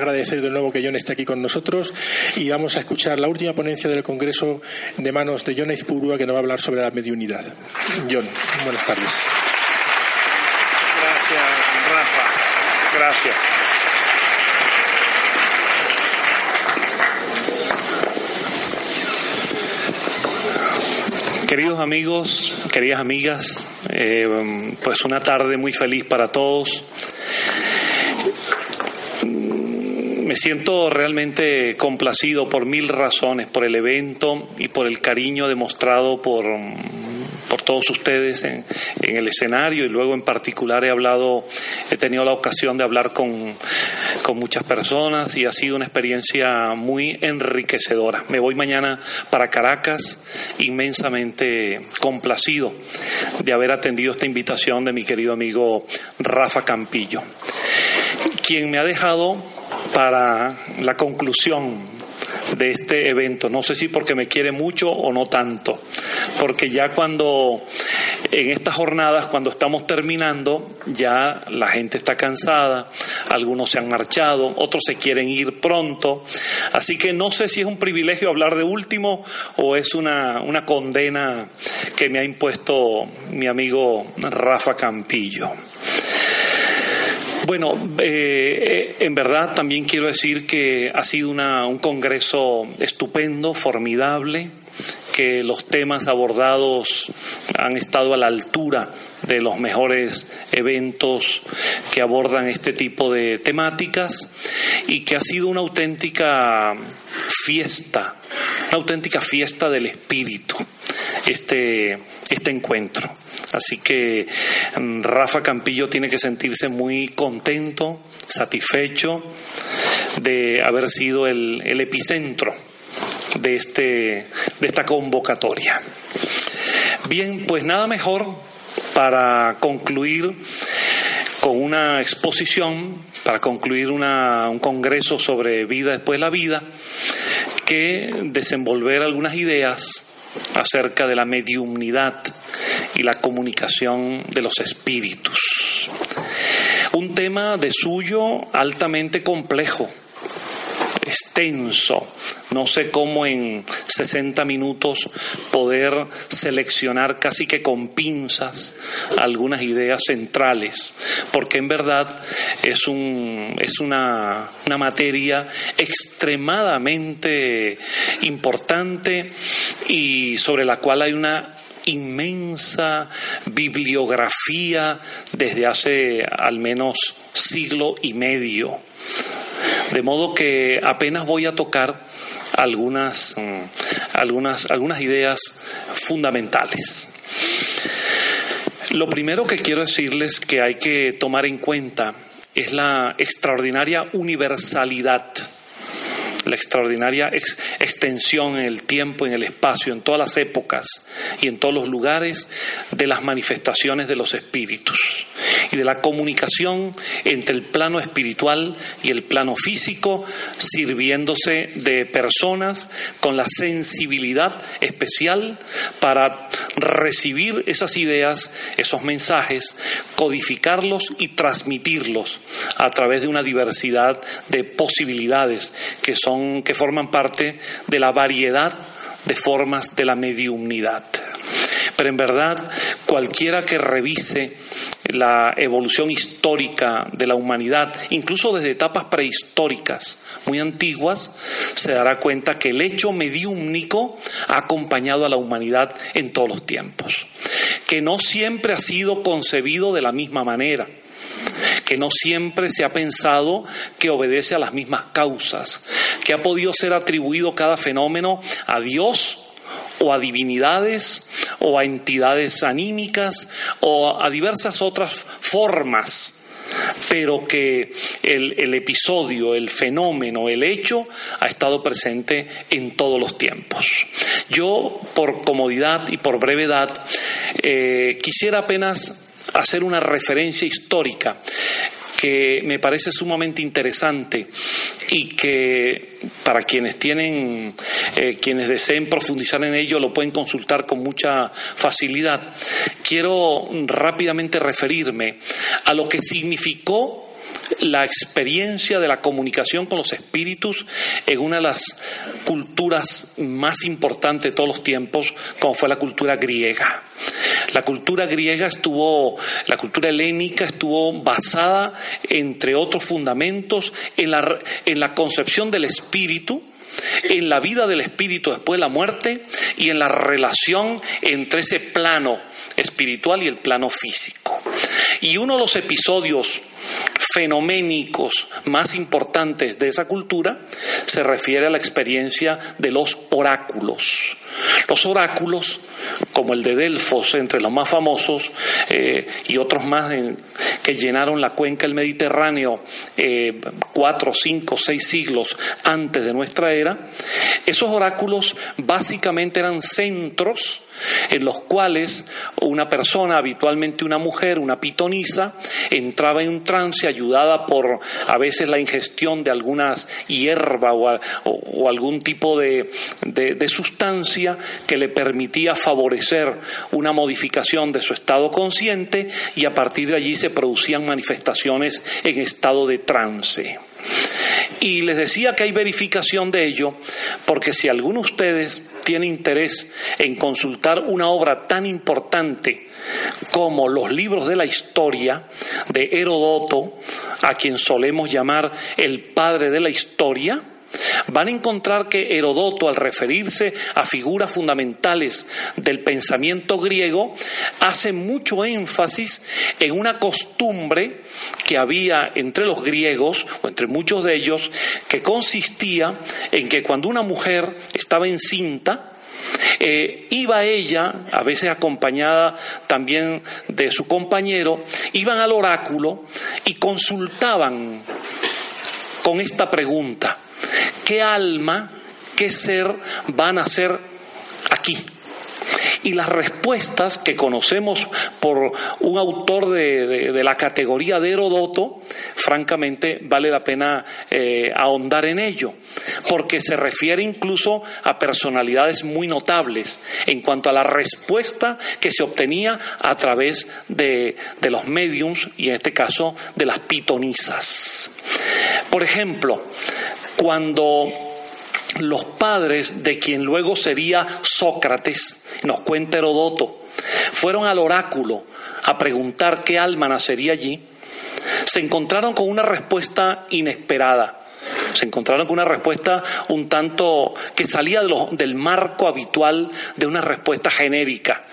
Agradecer de nuevo que John esté aquí con nosotros y vamos a escuchar la última ponencia del Congreso de manos de John Eizpurua que nos va a hablar sobre la mediunidad. John, buenas tardes. Gracias, Rafa. Gracias. Queridos amigos, queridas amigas, eh, pues una tarde muy feliz para todos. Me siento realmente complacido por mil razones, por el evento y por el cariño demostrado por, por todos ustedes en, en, el escenario y luego en particular he hablado, he tenido la ocasión de hablar con, con muchas personas y ha sido una experiencia muy enriquecedora. Me voy mañana para Caracas inmensamente complacido de haber atendido esta invitación de mi querido amigo Rafa Campillo, quien me ha dejado para la conclusión de este evento. No sé si porque me quiere mucho o no tanto, porque ya cuando en estas jornadas, cuando estamos terminando, ya la gente está cansada, algunos se han marchado, otros se quieren ir pronto, así que no sé si es un privilegio hablar de último o es una, una condena que me ha impuesto mi amigo Rafa Campillo. Bueno, eh, en verdad también quiero decir que ha sido una, un congreso estupendo, formidable, que los temas abordados han estado a la altura de los mejores eventos que abordan este tipo de temáticas y que ha sido una auténtica fiesta, una auténtica fiesta del espíritu, este, este encuentro. Así que Rafa Campillo tiene que sentirse muy contento, satisfecho de haber sido el, el epicentro de, este, de esta convocatoria. Bien, pues nada mejor para concluir con una exposición, para concluir una, un congreso sobre vida después de la vida, que desenvolver algunas ideas acerca de la mediumnidad y la comunicación de los espíritus. Un tema de suyo altamente complejo, extenso. No sé cómo en 60 minutos poder seleccionar casi que con pinzas algunas ideas centrales, porque en verdad es, un, es una, una materia extremadamente importante y sobre la cual hay una inmensa bibliografía desde hace al menos siglo y medio. De modo que apenas voy a tocar algunas, algunas, algunas ideas fundamentales. Lo primero que quiero decirles que hay que tomar en cuenta es la extraordinaria universalidad la extraordinaria ex extensión en el tiempo, en el espacio, en todas las épocas y en todos los lugares de las manifestaciones de los espíritus y de la comunicación entre el plano espiritual y el plano físico, sirviéndose de personas con la sensibilidad especial para recibir esas ideas, esos mensajes, codificarlos y transmitirlos a través de una diversidad de posibilidades que son que forman parte de la variedad de formas de la mediumnidad. Pero en verdad, cualquiera que revise la evolución histórica de la humanidad, incluso desde etapas prehistóricas muy antiguas, se dará cuenta que el hecho mediúmnico ha acompañado a la humanidad en todos los tiempos, que no siempre ha sido concebido de la misma manera. Que no siempre se ha pensado que obedece a las mismas causas, que ha podido ser atribuido cada fenómeno a Dios o a divinidades o a entidades anímicas o a diversas otras formas pero que el, episodio, el fenómeno, el hecho ha estado presente en todos los tiempos. Yo, por comodidad y por brevedad, eh, quisiera apenas hacer una referencia histórica que me parece sumamente interesante y que para quienes tienen, eh, quienes deseen profundizar en ello, lo pueden consultar con mucha facilidad. Quiero rápidamente referirme a lo que significó la experiencia de la comunicación con los espíritus en una de las culturas más importantes de todos los tiempos, como fue la cultura griega. La cultura griega estuvo, la cultura helénica estuvo basada, entre otros fundamentos, en la, en la concepción del espíritu, en la vida del espíritu después de la muerte y en la relación entre ese plano espiritual y el plano físico. Y uno de los episodios fenoménicos más importantes de esa cultura se refiere a la experiencia de los oráculos. Los oráculos, como el de Delfos, entre los más famosos, eh, y otros más que llenaron la cuenca del Mediterráneo eh, cuatro, cinco, seis siglos antes de nuestra era, esos oráculos básicamente eran centros en los cuales una persona, habitualmente una mujer, una pitonisa, entraba en un trance ayudada por a veces la ingestión de algunas hierba o, algún tipo de, de sustancia que le permitía favorecer una modificación de su estado consciente y a partir de allí se producían manifestaciones en estado de trance. Y les decía que hay verificación de ello, porque si alguno de ustedes tiene interés en consultar una obra tan importante como los libros de la historia de Herodoto, a quien solemos llamar el padre de la historia, van a encontrar que Herodoto, al referirse a figuras fundamentales del pensamiento griego, hace mucho énfasis en una costumbre que había entre los griegos, o entre muchos de ellos, que consistía en que cuando una mujer estaba encinta, eh, iba ella, a veces acompañada también de su compañero, iban al oráculo y consultaban con esta pregunta, ¿qué alma, qué ser van a ser aquí? Y las respuestas que conocemos por un autor de, la categoría de Herodoto, francamente vale la pena eh, ahondar en ello, porque se refiere incluso a personalidades muy notables en cuanto a la respuesta que se obtenía a través de, de los mediums y en este caso de las pitonisas. Por ejemplo, cuando los padres de quien luego sería Sócrates, nos cuenta Herodoto, fueron al oráculo a preguntar qué alma nacería allí, se encontraron con una respuesta inesperada. Se encontraron con una respuesta un tanto que salía del marco habitual de una respuesta genérica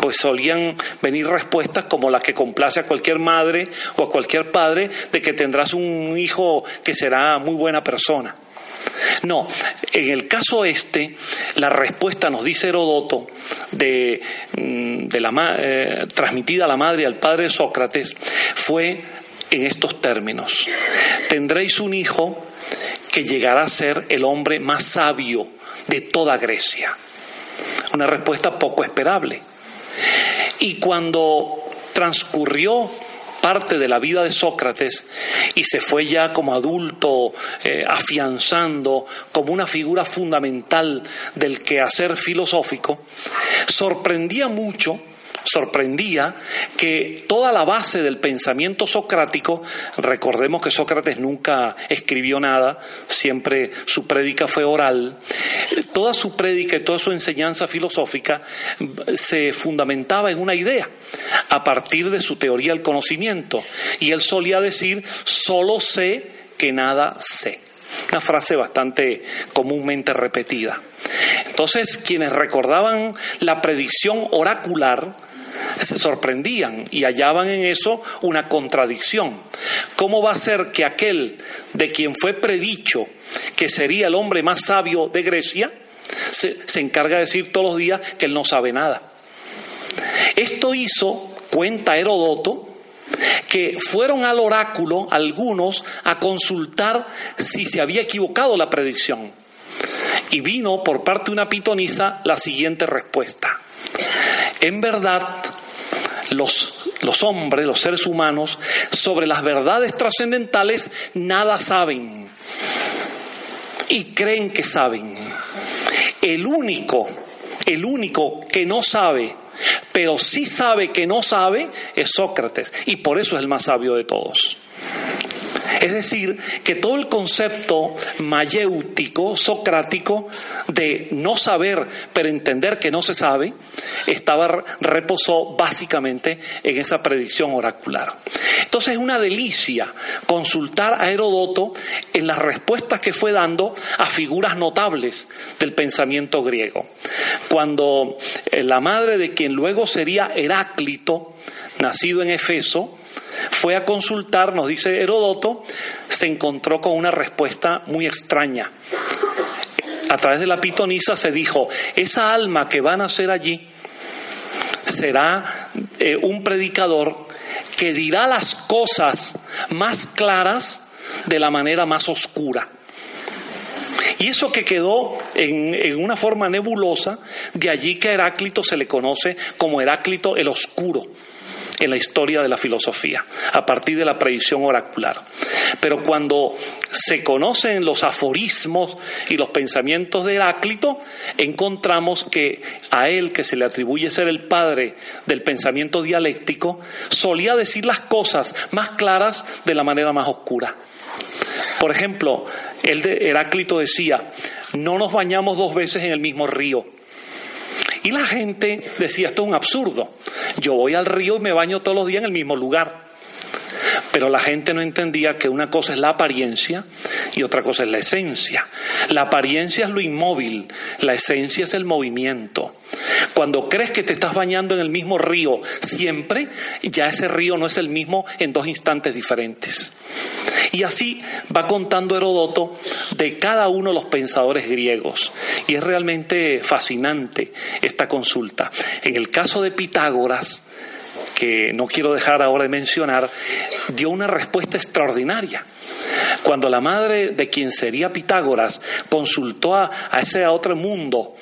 pues solían venir respuestas como las que complace a cualquier madre o a cualquier padre de que tendrás un hijo que será muy buena persona. No, en el caso este, la respuesta nos dice Herodoto, de, mm, la, eh, transmitida a la madre al padre Sócrates, fue en estos términos. Tendréis un hijo que llegará a ser el hombre más sabio de toda Grecia. Una respuesta poco esperable. Y cuando transcurrió parte de la vida de Sócrates y se fue ya como adulto eh, afianzando como una figura fundamental del quehacer filosófico, sorprendía mucho sorprendía que toda la base del pensamiento socrático, recordemos que Sócrates nunca escribió nada, siempre su prédica fue oral, toda su prédica y toda su enseñanza filosófica se fundamentaba en una idea a partir de su teoría del conocimiento. Y él solía decir, solo sé que nada sé. Una frase bastante comúnmente repetida. Entonces, quienes recordaban la predicción oracular se sorprendían y hallaban en eso una contradicción. ¿Cómo va a ser que aquel de quien fue predicho que sería el hombre más sabio de Grecia, se, encarga de decir todos los días que él no sabe nada? Esto hizo, cuenta Herodoto, que fueron al oráculo algunos a consultar si se había equivocado la predicción. Y vino por parte de una pitonisa la siguiente respuesta. En verdad, los, los hombres, los seres humanos, sobre las verdades trascendentales nada saben y creen que saben. El único, el único que no sabe, pero sí sabe que no sabe, es Sócrates. Y por eso es el más sabio de todos. Es decir, que todo el concepto mayéutico, socrático, de no saber, pero entender que no se sabe, estaba, reposó básicamente en esa predicción oracular. Entonces es una delicia consultar a Herodoto en las respuestas que fue dando a figuras notables del pensamiento griego. Cuando eh, la madre de quien luego sería Heráclito, nacido en Efeso, fue a consultar, nos dice Herodoto, se encontró con una respuesta muy extraña. A través de la pitonisa se dijo, esa alma que va a nacer allí será eh, un predicador que dirá las cosas más claras de la manera más oscura. Y eso que quedó en, en, una forma nebulosa, de allí que a Heráclito se le conoce como Heráclito el Oscuro, en la historia de la filosofía, a partir de la predicción oracular. Pero cuando se conocen los aforismos y los pensamientos de Heráclito, encontramos que a él, que se le atribuye ser el padre del pensamiento dialéctico, solía decir las cosas más claras de la manera más oscura. Por ejemplo, el de Heráclito decía, no nos bañamos dos veces en el mismo río. Y la gente decía, esto es un absurdo. Yo voy al río y me baño todos los días en el mismo lugar. Pero la gente no entendía que una cosa es la apariencia y otra cosa es la esencia. La apariencia es lo inmóvil, la esencia es el movimiento. Cuando crees que te estás bañando en el mismo río siempre, ya ese río no es el mismo en dos instantes diferentes. Y así va contando Herodoto de cada uno de los pensadores griegos. Y es realmente fascinante esta consulta. En el caso de Pitágoras, que no quiero dejar ahora de mencionar, dio una respuesta extraordinaria. Cuando la madre de quien sería Pitágoras consultó a, ese otro mundo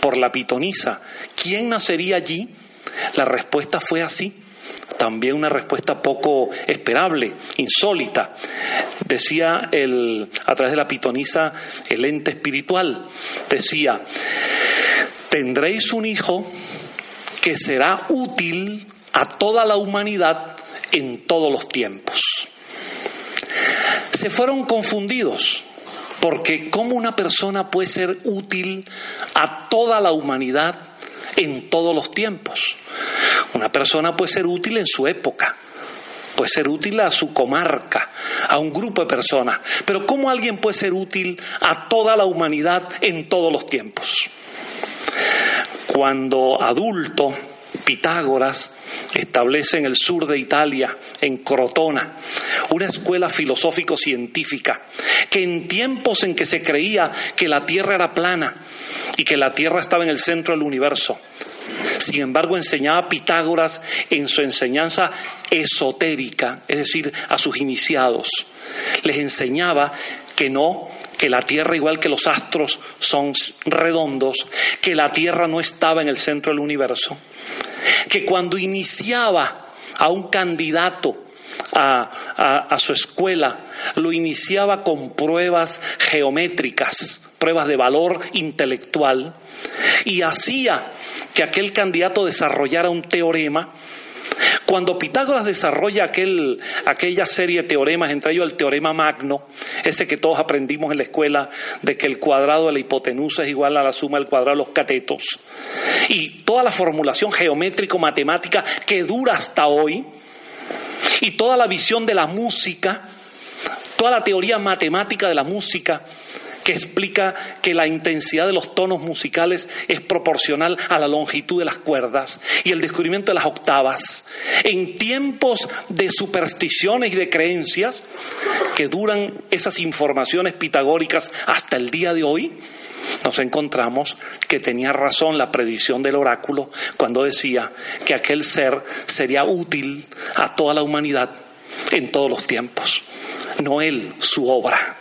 por la pitonisa, ¿quién nacería allí? La respuesta fue así. También una respuesta poco esperable, insólita. Decía el, a través de la pitonisa el ente espiritual, decía, tendréis un hijo que será útil a toda la humanidad en todos los tiempos. Se fueron confundidos porque ¿cómo una persona puede ser útil a toda la humanidad en todos los tiempos? Una persona puede ser útil en su época, puede ser útil a su comarca, a un grupo de personas, pero ¿cómo alguien puede ser útil a toda la humanidad en todos los tiempos? Cuando adulto, Pitágoras establece en el sur de Italia, en Crotona, una escuela filosófico-científica que en tiempos en que se creía que la Tierra era plana y que la Tierra estaba en el centro del universo, sin embargo, enseñaba Pitágoras en su enseñanza esotérica, es decir, a sus iniciados. Les enseñaba que no, que la Tierra, igual que los astros, son redondos, que la Tierra no estaba en el centro del universo, que cuando iniciaba a un candidato a, a, su escuela, lo iniciaba con pruebas geométricas, pruebas de valor intelectual, y hacía que aquel candidato desarrollara un teorema. Cuando Pitágoras desarrolla aquel, aquella serie de teoremas, entre ellos el teorema magno, ese que todos aprendimos en la escuela, de que el cuadrado de la hipotenusa es igual a la suma del cuadrado de los catetos, y toda la formulación geométrico-matemática que dura hasta hoy, y toda la visión de la música, toda la teoría matemática de la música que explica que la intensidad de los tonos musicales es proporcional a la longitud de las cuerdas y el descubrimiento de las octavas. En tiempos de supersticiones y de creencias que duran esas informaciones pitagóricas hasta el día de hoy, nos encontramos que tenía razón la predicción del oráculo cuando decía que aquel ser sería útil a toda la humanidad en todos los tiempos. No él, su obra.